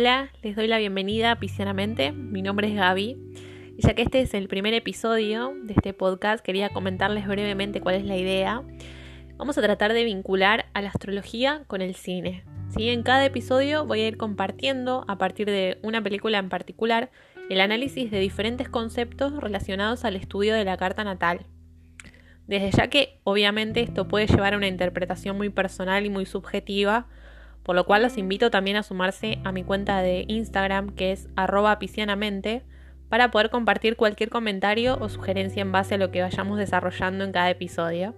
Hola, les doy la bienvenida a. Mi nombre es Gaby. Y ya que este es el primer episodio de este podcast, quería comentarles brevemente cuál es la idea. Vamos a tratar de vincular a la astrología con el cine. ¿sí? En cada episodio voy a ir compartiendo, a partir de una película en particular, el análisis de diferentes conceptos relacionados al estudio de la carta natal. Desde ya que obviamente esto puede llevar a una interpretación muy personal y muy subjetiva, por lo cual los invito también a sumarse a mi cuenta de Instagram que es arroba piscianamente para poder compartir cualquier comentario o sugerencia en base a lo que vayamos desarrollando en cada episodio.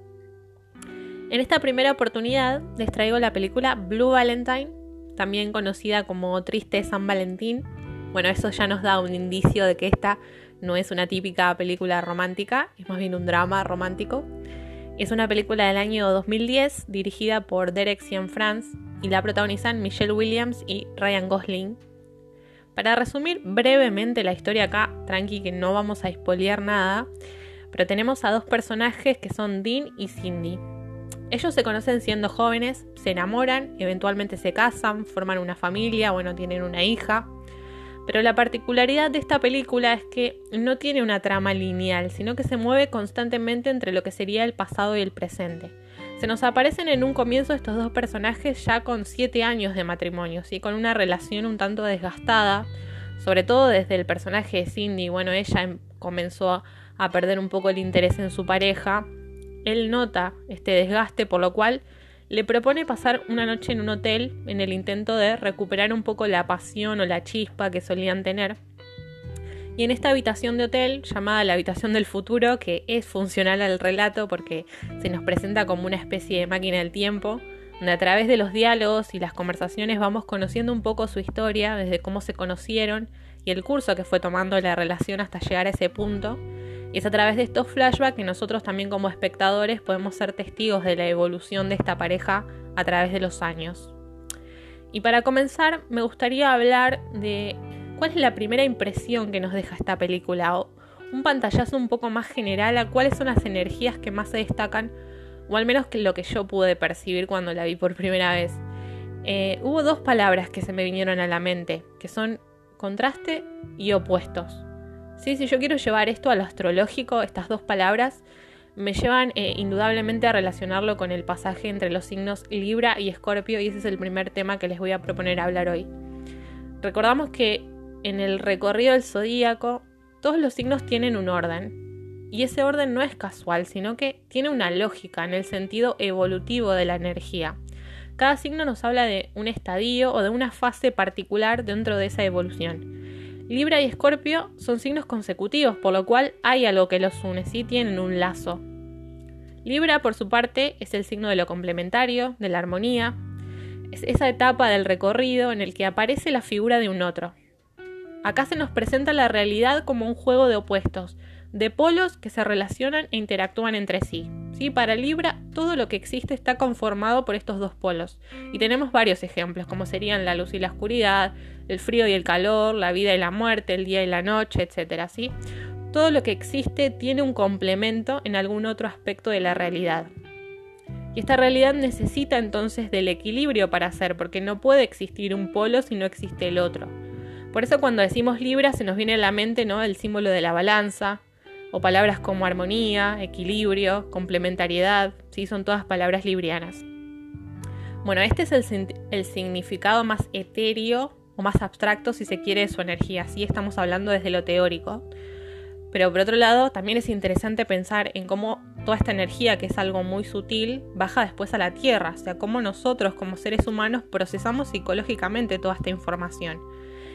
En esta primera oportunidad les traigo la película Blue Valentine, también conocida como Triste San Valentín. Bueno, eso ya nos da un indicio de que esta no es una típica película romántica, es más bien un drama romántico. Es una película del año 2010 dirigida por Derek Cianfrance y la protagonizan Michelle Williams y Ryan Gosling. Para resumir brevemente la historia acá, tranqui que no vamos a expoliar nada, pero tenemos a dos personajes que son Dean y Cindy. Ellos se conocen siendo jóvenes, se enamoran, eventualmente se casan, forman una familia, bueno, tienen una hija. Pero la particularidad de esta película es que no tiene una trama lineal, sino que se mueve constantemente entre lo que sería el pasado y el presente. Se nos aparecen en un comienzo estos dos personajes ya con siete años de matrimonio, ¿sí? con una relación un tanto desgastada, sobre todo desde el personaje de Cindy. Bueno, ella em, comenzó a perder un poco el interés en su pareja. Él nota este desgaste, por lo cual le propone pasar una noche en un hotel en el intento de recuperar un poco la pasión o la chispa que solían tener. Y en esta habitación de hotel, llamada la habitación del futuro, que es funcional al relato porque se nos presenta como una especie de máquina del tiempo, donde a través de los diálogos y las conversaciones vamos conociendo un poco su historia, desde cómo se conocieron y el curso que fue tomando la relación hasta llegar a ese punto. Y es a través de estos flashbacks que nosotros también como espectadores podemos ser testigos de la evolución de esta pareja a través de los años. Y para comenzar, me gustaría hablar de ¿Cuál es la primera impresión que nos deja esta película? O un pantallazo un poco más general a cuáles son las energías que más se destacan, o al menos lo que yo pude percibir cuando la vi por primera vez. Eh, hubo dos palabras que se me vinieron a la mente, que son contraste y opuestos. Sí, si yo quiero llevar esto a lo astrológico, estas dos palabras me llevan eh, indudablemente a relacionarlo con el pasaje entre los signos Libra y Escorpio y ese es el primer tema que les voy a proponer hablar hoy. Recordamos que en el recorrido del zodíaco, todos los signos tienen un orden. Y ese orden no es casual, sino que tiene una lógica en el sentido evolutivo de la energía. Cada signo nos habla de un estadio o de una fase particular dentro de esa evolución. Libra y Escorpio son signos consecutivos, por lo cual hay algo que los une, sí tienen un lazo. Libra, por su parte, es el signo de lo complementario, de la armonía. Es esa etapa del recorrido en el que aparece la figura de un otro, Acá se nos presenta la realidad como un juego de opuestos, de polos que se relacionan e interactúan entre sí. ¿sí? Para Libra, todo lo que existe está conformado por estos dos polos. Y tenemos varios ejemplos, como serían la luz y la oscuridad, el frío y el calor, la vida y la muerte, el día y la noche, etc. ¿sí? Todo lo que existe tiene un complemento en algún otro aspecto de la realidad. Y esta realidad necesita entonces del equilibrio para ser, porque no puede existir un polo si no existe el otro. Por eso cuando decimos Libra se nos viene a la mente ¿no? el símbolo de la balanza, o palabras como armonía, equilibrio, complementariedad, ¿sí? son todas palabras librianas. Bueno, este es el, el, significado más etéreo o más abstracto, si se quiere, de su energía. Sí, estamos hablando desde lo teórico. Pero por otro lado, también es interesante pensar en cómo toda esta energía, que es algo muy sutil, baja después a la Tierra, o sea, cómo nosotros como seres humanos procesamos psicológicamente toda esta información.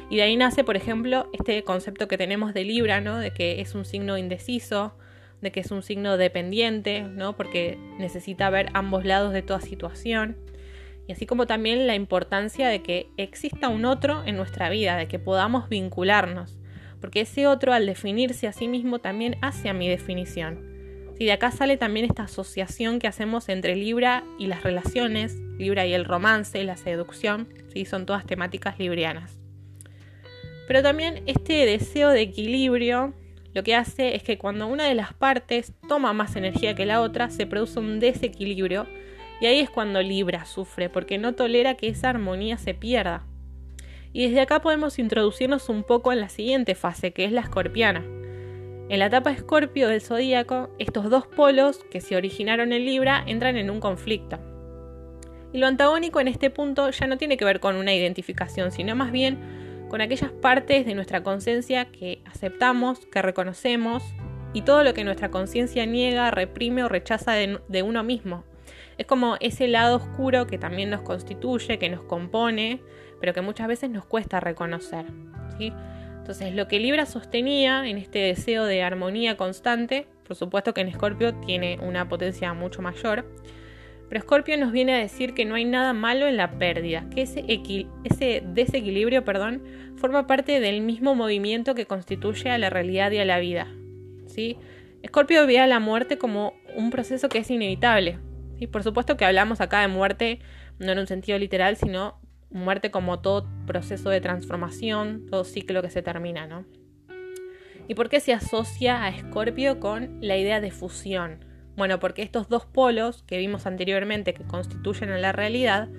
Y de ahí nace, por ejemplo, este concepto que tenemos de Libra, ¿no? De que es un signo indeciso, de que es un signo dependiente, ¿no? Porque necesita ver ambos lados de toda situación. Y así como también la importancia de que exista un otro en nuestra vida, de que podamos vincularnos. Porque ese otro, al definirse a sí mismo, también hace a mi definición. Y de acá sale también esta asociación que hacemos entre Libra y las relaciones, Libra y el romance, la seducción, ¿sí? son todas temáticas librianas. Pero también este deseo de equilibrio lo que hace es que cuando una de las partes toma más energía que la otra, se produce un desequilibrio y ahí es cuando Libra sufre, porque no tolera que esa armonía se pierda. Y desde acá podemos introducirnos un poco en la siguiente fase, que es la escorpiana. En la etapa escorpio del zodíaco, estos dos polos que se originaron en Libra entran en un conflicto. Y lo antagónico en este punto ya no tiene que ver con una identificación, sino más bien con aquellas partes de nuestra conciencia que aceptamos, que reconocemos y todo lo que nuestra conciencia niega, reprime o rechaza de, uno mismo. Es como ese lado oscuro que también nos constituye, que nos compone, pero que muchas veces nos cuesta reconocer. ¿sí? Entonces, lo que Libra sostenía en este deseo de armonía constante, por supuesto que en Escorpio tiene una potencia mucho mayor, pero Escorpio nos viene a decir que no hay nada malo en la pérdida, que ese, ese desequilibrio perdón, forma parte del mismo movimiento que constituye a la realidad y a la vida. ¿sí? Escorpio ve a la muerte como un proceso que es inevitable. ¿sí? Por supuesto que hablamos acá de muerte no en un sentido literal, sino muerte como todo proceso de transformación, todo ciclo que se termina, ¿no? ¿Y por qué se asocia a Escorpio con la idea de fusión? Bueno, porque estos dos polos que vimos anteriormente que constituyen a la realidad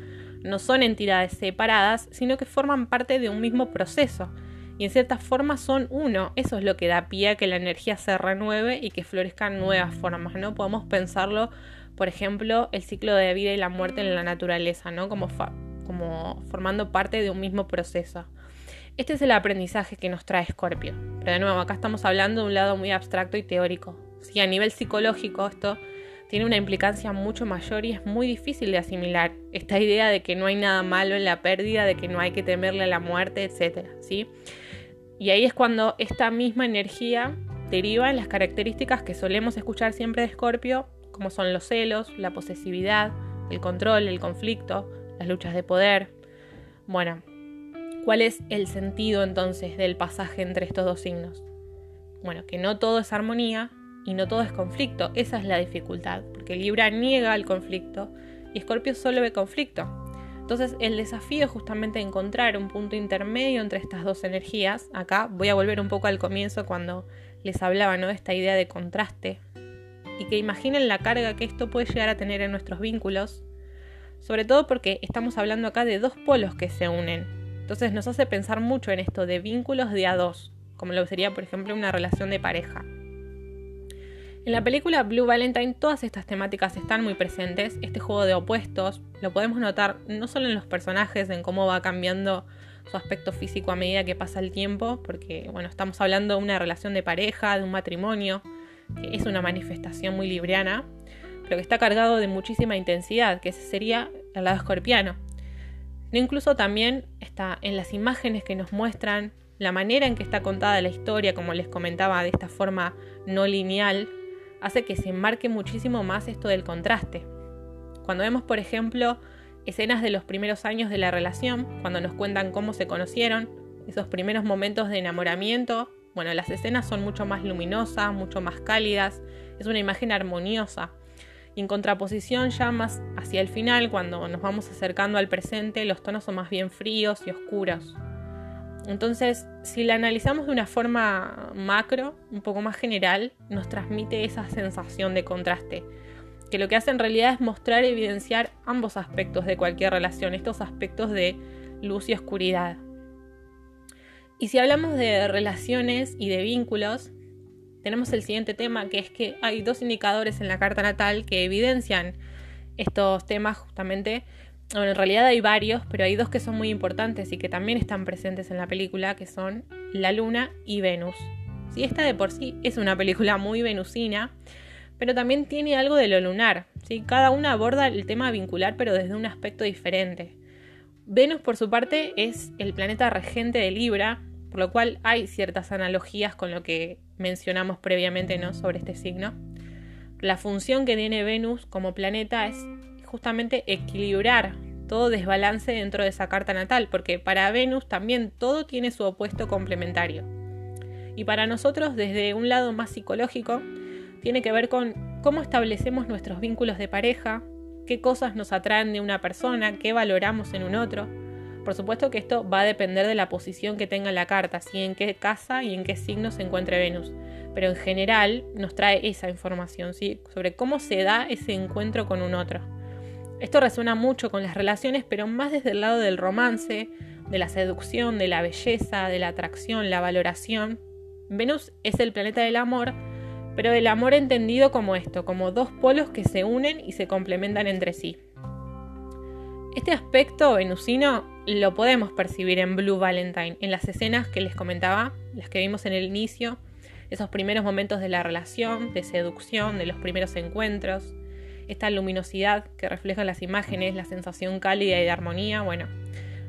no son entidades separadas, sino que forman parte de un mismo proceso. Y en cierta forma son uno. Eso es lo que da pie a que la energía se renueve y que florezcan nuevas formas, ¿no? Podemos pensarlo, por ejemplo, el ciclo de vida y la muerte en la naturaleza, ¿no? Como como formando parte de un mismo proceso. Este es el aprendizaje que nos trae Scorpio. Pero de nuevo, acá estamos hablando de un lado muy abstracto y teórico. Si a nivel psicológico esto tiene una implicancia mucho mayor y es muy difícil de asimilar esta idea de que no hay nada malo en la pérdida, de que no hay que temerle a la muerte, etc. ¿sí? Y ahí es cuando esta misma energía deriva en las características que solemos escuchar siempre de Scorpio, como son los celos, la posesividad, el control, el conflicto, las luchas de poder. Bueno, ¿cuál es el sentido entonces del pasaje entre estos dos signos? Bueno, que no todo es armonía y no todo es conflicto, esa es la dificultad, porque Libra niega el conflicto y Escorpio solo ve conflicto. Entonces el desafío es justamente encontrar un punto intermedio entre estas dos energías. Acá voy a volver un poco al comienzo cuando les hablaba ¿no? de esta idea de contraste y que imaginen la carga que esto puede llegar a tener en nuestros vínculos sobre todo porque estamos hablando acá de dos polos que se unen. Entonces nos hace pensar mucho en esto de vínculos de a dos, como lo sería por ejemplo una relación de pareja. En la película Blue Valentine todas estas temáticas están muy presentes, este juego de opuestos lo podemos notar no solo en los personajes, en cómo va cambiando su aspecto físico a medida que pasa el tiempo, porque bueno, estamos hablando de una relación de pareja, de un matrimonio, que es una manifestación muy libriana, pero que está cargado de muchísima intensidad, que ese sería el lado escorpiano. incluso también está en las imágenes que nos muestran, la manera en que está contada la historia, como les comentaba, de esta forma no lineal, hace que se enmarque muchísimo más esto del contraste. Cuando vemos, por ejemplo, escenas de los primeros años de la relación, cuando nos cuentan cómo se conocieron, esos primeros momentos de enamoramiento, bueno, las escenas son mucho más luminosas, mucho más cálidas, es una imagen armoniosa, y en contraposición ya más hacia el final, cuando nos vamos acercando al presente, los tonos son más bien fríos y oscuros. Entonces, si la analizamos de una forma macro, un poco más general, nos transmite esa sensación de contraste, que lo que hace en realidad es mostrar y evidenciar ambos aspectos de cualquier relación, estos aspectos de luz y oscuridad. Y si hablamos de relaciones y de vínculos, tenemos el siguiente tema, que es que hay dos indicadores en la carta natal que evidencian estos temas justamente. Bueno, en realidad hay varios, pero hay dos que son muy importantes y que también están presentes en la película, que son la Luna y Venus. Si esta de por sí es una película muy venusina, pero también tiene algo de lo lunar. ¿sí? Cada una aborda el tema vincular, pero desde un aspecto diferente. Venus, por su parte, es el planeta regente de Libra, por lo cual hay ciertas analogías con lo que mencionamos previamente ¿no? sobre este signo. La función que tiene Venus como planeta es justamente equilibrar todo desbalance dentro de esa carta natal, porque para Venus también todo tiene su opuesto complementario. Y para nosotros, desde un lado más psicológico, tiene que ver con cómo establecemos nuestros vínculos de pareja, qué cosas nos atraen de una persona, qué valoramos en un otro, por supuesto que esto va a depender de la posición que tenga la carta, si en qué casa y en qué signo se encuentre Venus. Pero en general nos trae esa información, ¿sí? Sobre cómo se da ese encuentro con un otro. Esto resuena mucho con las relaciones, pero más desde el lado del romance de la seducción, de la belleza, de la atracción, la valoración. Venus es el planeta del amor, pero el amor entendido como esto, como dos polos que se unen y se complementan entre sí. Este aspecto venusino lo podemos percibir en Blue Valentine, en las escenas que les comentaba, las que vimos en el inicio, esos primeros momentos de la relación, de seducción, de los primeros encuentros, esta luminosidad que refleja las imágenes, la sensación cálida y de armonía. Bueno,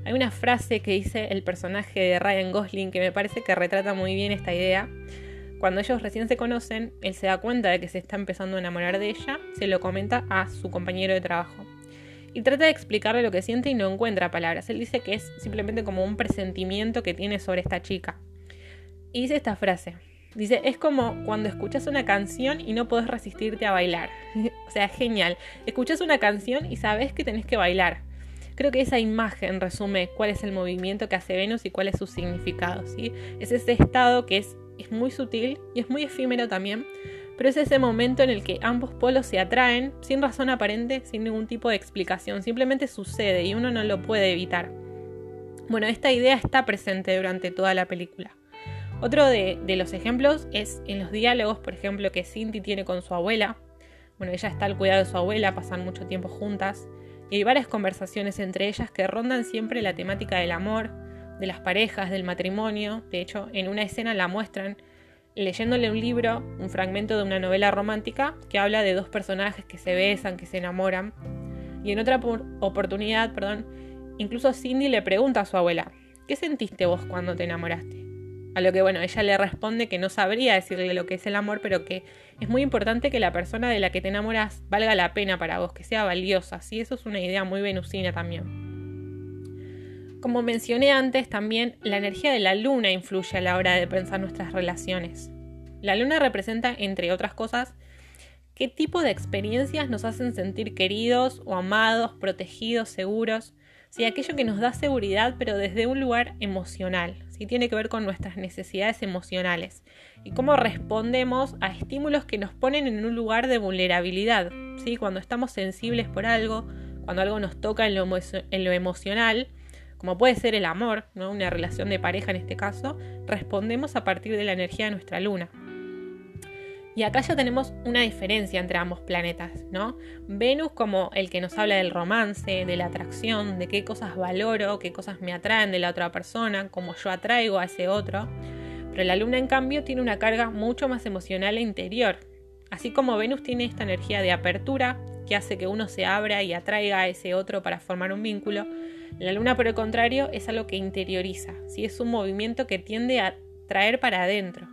hay una frase que dice el personaje de Ryan Gosling que me parece que retrata muy bien esta idea. Cuando ellos recién se conocen, él se da cuenta de que se está empezando a enamorar de ella, se lo comenta a su compañero de trabajo. Y trata de explicarle lo que siente y no encuentra palabras. Él dice que es simplemente como un presentimiento que tiene sobre esta chica. Y dice esta frase, Dice, es como cuando escuchas una canción y no podés resistirte a bailar. o sea, genial. Escuchas una canción y sabes que tenés que bailar. Creo que esa imagen resume cuál es el movimiento que hace Venus y cuál es su significado. ¿sí? Es ese estado que es, es muy sutil y es muy efímero también, pero es ese momento en el que ambos polos se atraen sin razón aparente, sin ningún tipo de explicación. Simplemente sucede y uno no lo puede evitar. Bueno, esta idea está presente durante toda la película. Otro de, los ejemplos es en los diálogos, por ejemplo, que Cindy tiene con su abuela. Bueno, ella está al cuidado de su abuela, pasan mucho tiempo juntas. Y hay varias conversaciones entre ellas que rondan siempre la temática del amor, de las parejas, del matrimonio. De hecho, en una escena la muestran leyéndole un libro, un fragmento de una novela romántica que habla de dos personajes que se besan, que se enamoran. Y en otra oportunidad, perdón, incluso Cindy le pregunta a su abuela, ¿qué sentiste vos cuando te enamoraste? A lo que, bueno, ella le responde que no sabría decirle lo que es el amor, pero que es muy importante que la persona de la que te enamoras valga la pena para vos, que sea valiosa. ¿sí? Eso es una idea muy venusina también. Como mencioné antes, también la energía de la luna influye a la hora de pensar nuestras relaciones. La luna representa, entre otras cosas, qué tipo de experiencias nos hacen sentir queridos o amados, protegidos, seguros. Sí, aquello que nos da seguridad, pero desde un lugar emocional, y tiene que ver con nuestras necesidades emocionales y cómo respondemos a estímulos que nos ponen en un lugar de vulnerabilidad. ¿sí? Cuando estamos sensibles por algo, cuando algo nos toca en lo, en lo emocional, como puede ser el amor, ¿no? una relación de pareja en este caso, respondemos a partir de la energía de nuestra luna. Y acá ya tenemos una diferencia entre ambos planetas, ¿no? Venus como el que nos habla del romance, de la atracción, de qué cosas valoro, qué cosas me atraen de la otra persona, cómo yo atraigo a ese otro. Pero la luna en cambio tiene una carga mucho más emocional e interior. Así como Venus tiene esta energía de apertura, que hace que uno se abra y atraiga a ese otro para formar un vínculo, la luna por el contrario es algo que interioriza, ¿sí? es un movimiento que tiende a traer para adentro.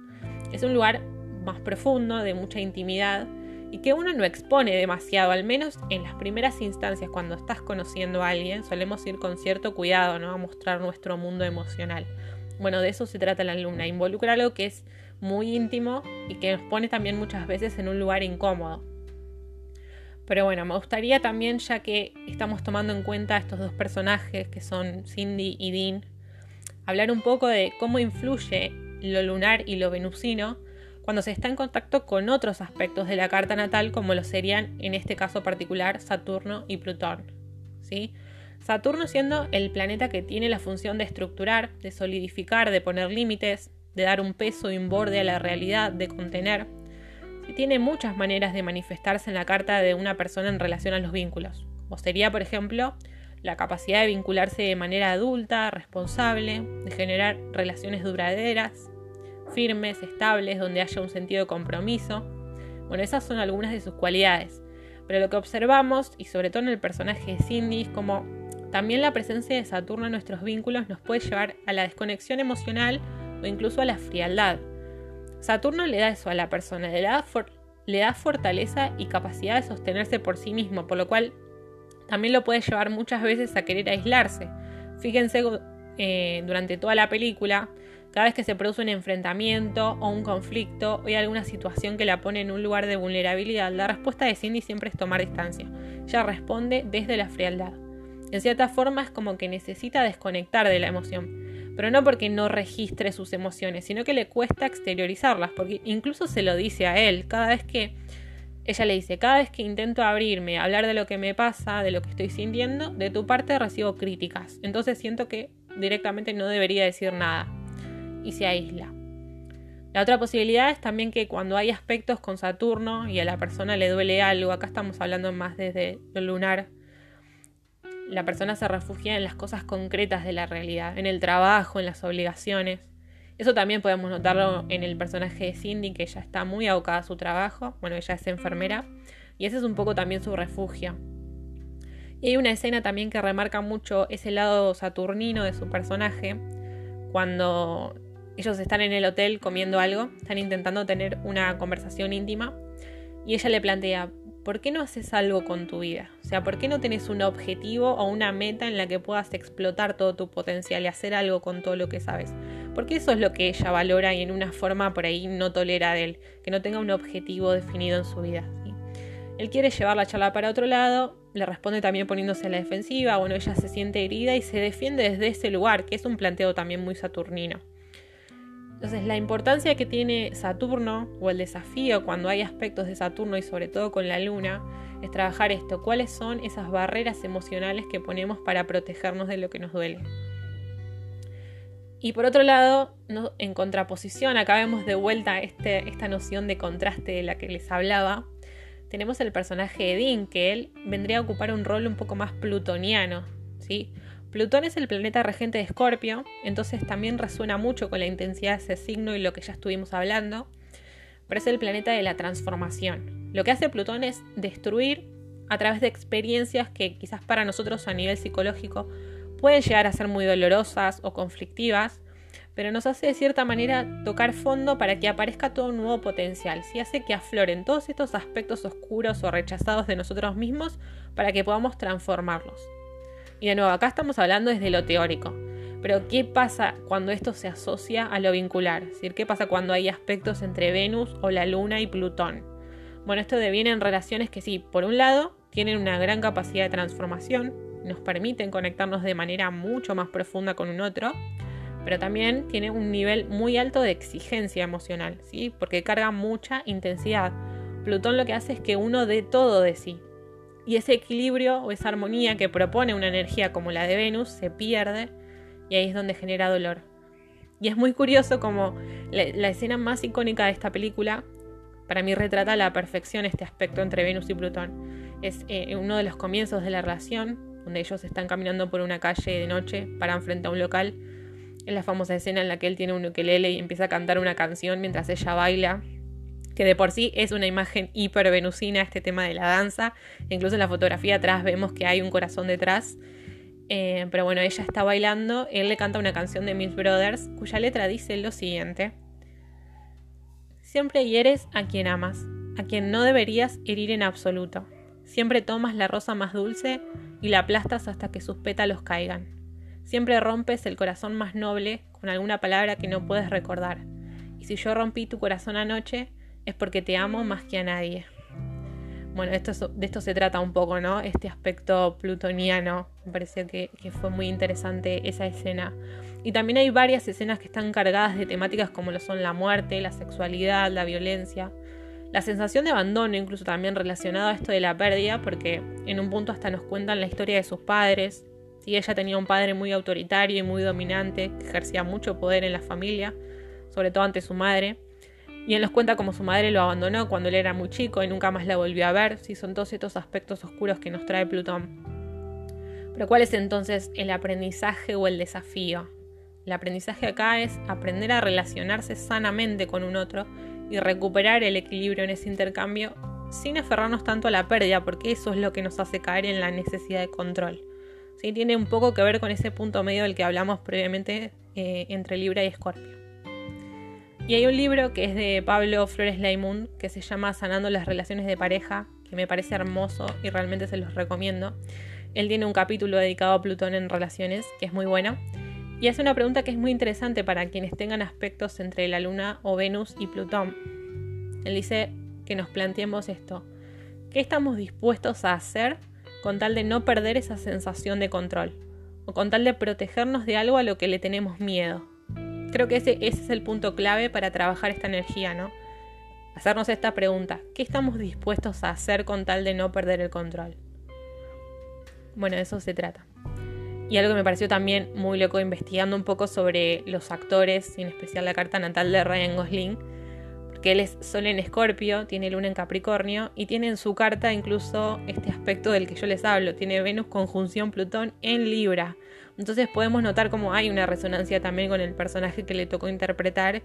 Es un lugar más profundo, de mucha intimidad y que uno no expone demasiado, al menos en las primeras instancias cuando estás conociendo a alguien, solemos ir con cierto cuidado ¿no? a mostrar nuestro mundo emocional. Bueno, de eso se trata la alumna, involucra algo que es muy íntimo y que nos pone también muchas veces en un lugar incómodo. Pero bueno, me gustaría también, ya que estamos tomando en cuenta estos dos personajes que son Cindy y Dean, hablar un poco de cómo influye lo lunar y lo venusino cuando se está en contacto con otros aspectos de la carta natal, como lo serían en este caso particular Saturno y Plutón. ¿sí? Saturno siendo el planeta que tiene la función de estructurar, de solidificar, de poner límites, de dar un peso y un borde a la realidad, de contener. tiene muchas maneras de manifestarse en la carta de una persona en relación a los vínculos, como sería, por ejemplo, la capacidad de vincularse de manera adulta, responsable, de generar relaciones duraderas, firmes, estables, donde haya un sentido de compromiso. Bueno, esas son algunas de sus cualidades. Pero lo que observamos, y sobre todo en el personaje de Cindy, es como también la presencia de Saturno en nuestros vínculos nos puede llevar a la desconexión emocional o incluso a la frialdad. Saturno le da eso a la persona, le da, le da fortaleza y capacidad de sostenerse por sí mismo, por lo cual también lo puede llevar muchas veces a querer aislarse. Fíjense eh, durante toda la película, cada vez que se produce un enfrentamiento o un conflicto o hay alguna situación que la pone en un lugar de vulnerabilidad, la respuesta de Cindy siempre es tomar distancia. Ella responde desde la frialdad. En cierta forma es como que necesita desconectar de la emoción, pero no porque no registre sus emociones, sino que le cuesta exteriorizarlas, porque incluso se lo dice a él cada vez que ella le dice, cada vez que intento abrirme, hablar de lo que me pasa, de lo que estoy sintiendo, de tu parte recibo críticas. Entonces siento que directamente no debería decir nada y se aísla. La otra posibilidad es también que cuando hay aspectos con Saturno y a la persona le duele algo, acá estamos hablando más desde lo lunar, la persona se refugia en las cosas concretas de la realidad, en el trabajo, en las obligaciones. Eso también podemos notarlo en el personaje de Cindy, que ella está muy abocada a su trabajo, bueno, ella es enfermera, y ese es un poco también su refugio. Y hay una escena también que remarca mucho ese lado saturnino de su personaje, cuando ellos están en el hotel comiendo algo, están intentando tener una conversación íntima y ella le plantea, ¿por qué no haces algo con tu vida? O sea, ¿por qué no tenés un objetivo o una meta en la que puedas explotar todo tu potencial y hacer algo con todo lo que sabes? Porque eso es lo que ella valora y en una forma por ahí no tolera de él, que no tenga un objetivo definido en su vida. Él quiere llevar la charla para otro lado, le responde también poniéndose a la defensiva, bueno, ella se siente herida y se defiende desde ese lugar, que es un planteo también muy saturnino. Entonces, la importancia que tiene Saturno o el desafío cuando hay aspectos de Saturno y sobre todo con la Luna es trabajar esto, cuáles son esas barreras emocionales que ponemos para protegernos de lo que nos duele. Y por otro lado, en contraposición, acá vemos de vuelta este, esta noción de contraste de la que les hablaba, tenemos el personaje de Dean, que él vendría a ocupar un rol un poco más plutoniano, ¿sí? Plutón es el planeta regente de Escorpio, entonces también resuena mucho con la intensidad de ese signo y lo que ya estuvimos hablando, pero es el planeta de la transformación. Lo que hace Plutón es destruir a través de experiencias que quizás para nosotros a nivel psicológico pueden llegar a ser muy dolorosas o conflictivas, pero nos hace de cierta manera tocar fondo para que aparezca todo un nuevo potencial, si hace que afloren todos estos aspectos oscuros o rechazados de nosotros mismos para que podamos transformarlos. Y de nuevo, acá estamos hablando desde lo teórico. Pero ¿qué pasa cuando esto se asocia a lo vincular? Decir, ¿qué pasa cuando hay aspectos entre Venus o la Luna y Plutón? Bueno, esto deviene en relaciones que sí, por un lado, tienen una gran capacidad de transformación, nos permiten conectarnos de manera mucho más profunda con un otro, pero también tiene un nivel muy alto de exigencia emocional, ¿sí? Porque carga mucha intensidad. Plutón lo que hace es que uno dé todo de sí, y ese equilibrio o esa armonía que propone una energía como la de Venus se pierde y ahí es donde genera dolor. Y es muy curioso como la, escena más icónica de esta película, para mí retrata a la perfección este aspecto entre Venus y Plutón. Es eh, uno de los comienzos de la relación, donde ellos están caminando por una calle de noche, paran frente a un local. Es la famosa escena en la que él tiene un ukelele y empieza a cantar una canción mientras ella baila que de por sí es una imagen hipervenusina este tema de la danza. Incluso en la fotografía atrás vemos que hay un corazón detrás. Eh, pero bueno, ella está bailando, él le canta una canción de Mills Brothers cuya letra dice lo siguiente. Siempre hieres a quien amas, a quien no deberías herir en absoluto. Siempre tomas la rosa más dulce y la aplastas hasta que sus pétalos caigan. Siempre rompes el corazón más noble con alguna palabra que no puedes recordar. Y si yo rompí tu corazón anoche, es porque te amo más que a nadie. Bueno, de esto se trata un poco, ¿no? Este aspecto plutoniano. Me pareció que, fue muy interesante esa escena. Y también hay varias escenas que están cargadas de temáticas como lo son la muerte, la sexualidad, la violencia. La sensación de abandono, incluso también relacionado a esto de la pérdida, porque en un punto hasta nos cuentan la historia de sus padres. Y ella tenía un padre muy autoritario y muy dominante, que ejercía mucho poder en la familia, sobre todo ante su madre. Y él nos cuenta cómo su madre lo abandonó cuando él era muy chico y nunca más la volvió a ver. Si son todos estos aspectos oscuros que nos trae Plutón. Pero ¿cuál es entonces el aprendizaje o el desafío? El aprendizaje acá es aprender a relacionarse sanamente con un otro y recuperar el equilibrio en ese intercambio sin aferrarnos tanto a la pérdida, porque eso es lo que nos hace caer en la necesidad de control. ¿Sí? Tiene un poco que ver con ese punto medio del que hablamos previamente eh, entre Libra y Escorpio. Y hay un libro que es de Pablo Flores Laimund que se llama Sanando las relaciones de pareja, que me parece hermoso y realmente se los recomiendo. Él tiene un capítulo dedicado a Plutón en relaciones, que es muy bueno. Y hace una pregunta que es muy interesante para quienes tengan aspectos entre la Luna o Venus y Plutón. Él dice que nos planteemos esto. ¿Qué estamos dispuestos a hacer con tal de no perder esa sensación de control? O con tal de protegernos de algo a lo que le tenemos miedo. Creo que ese, es el punto clave para trabajar esta energía, ¿no? Hacernos esta pregunta, ¿qué estamos dispuestos a hacer con tal de no perder el control? Bueno, de eso se trata. Y algo que me pareció también muy loco investigando un poco sobre los actores, en especial la carta natal de Ryan Gosling, porque él es Sol en Escorpio, tiene Luna en Capricornio y tiene en su carta incluso este aspecto del que yo les hablo, tiene Venus conjunción Plutón en Libra. Entonces podemos notar cómo hay una resonancia también con el personaje que le tocó interpretar,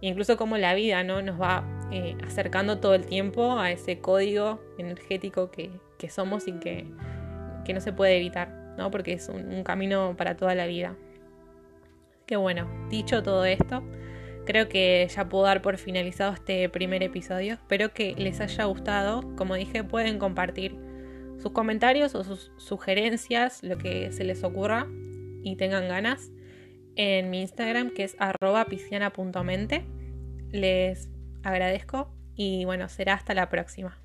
incluso cómo la vida ¿no? nos va eh, acercando todo el tiempo a ese código energético que, somos y que, que, no se puede evitar, ¿no? porque es un, camino para toda la vida. Que bueno, dicho todo esto, creo que ya puedo dar por finalizado este primer episodio. Espero que les haya gustado. Como dije, pueden compartir sus comentarios o sus sugerencias, lo que se les ocurra y tengan ganas en mi Instagram que es arroba pisciana.mente. Les agradezco y bueno, será hasta la próxima.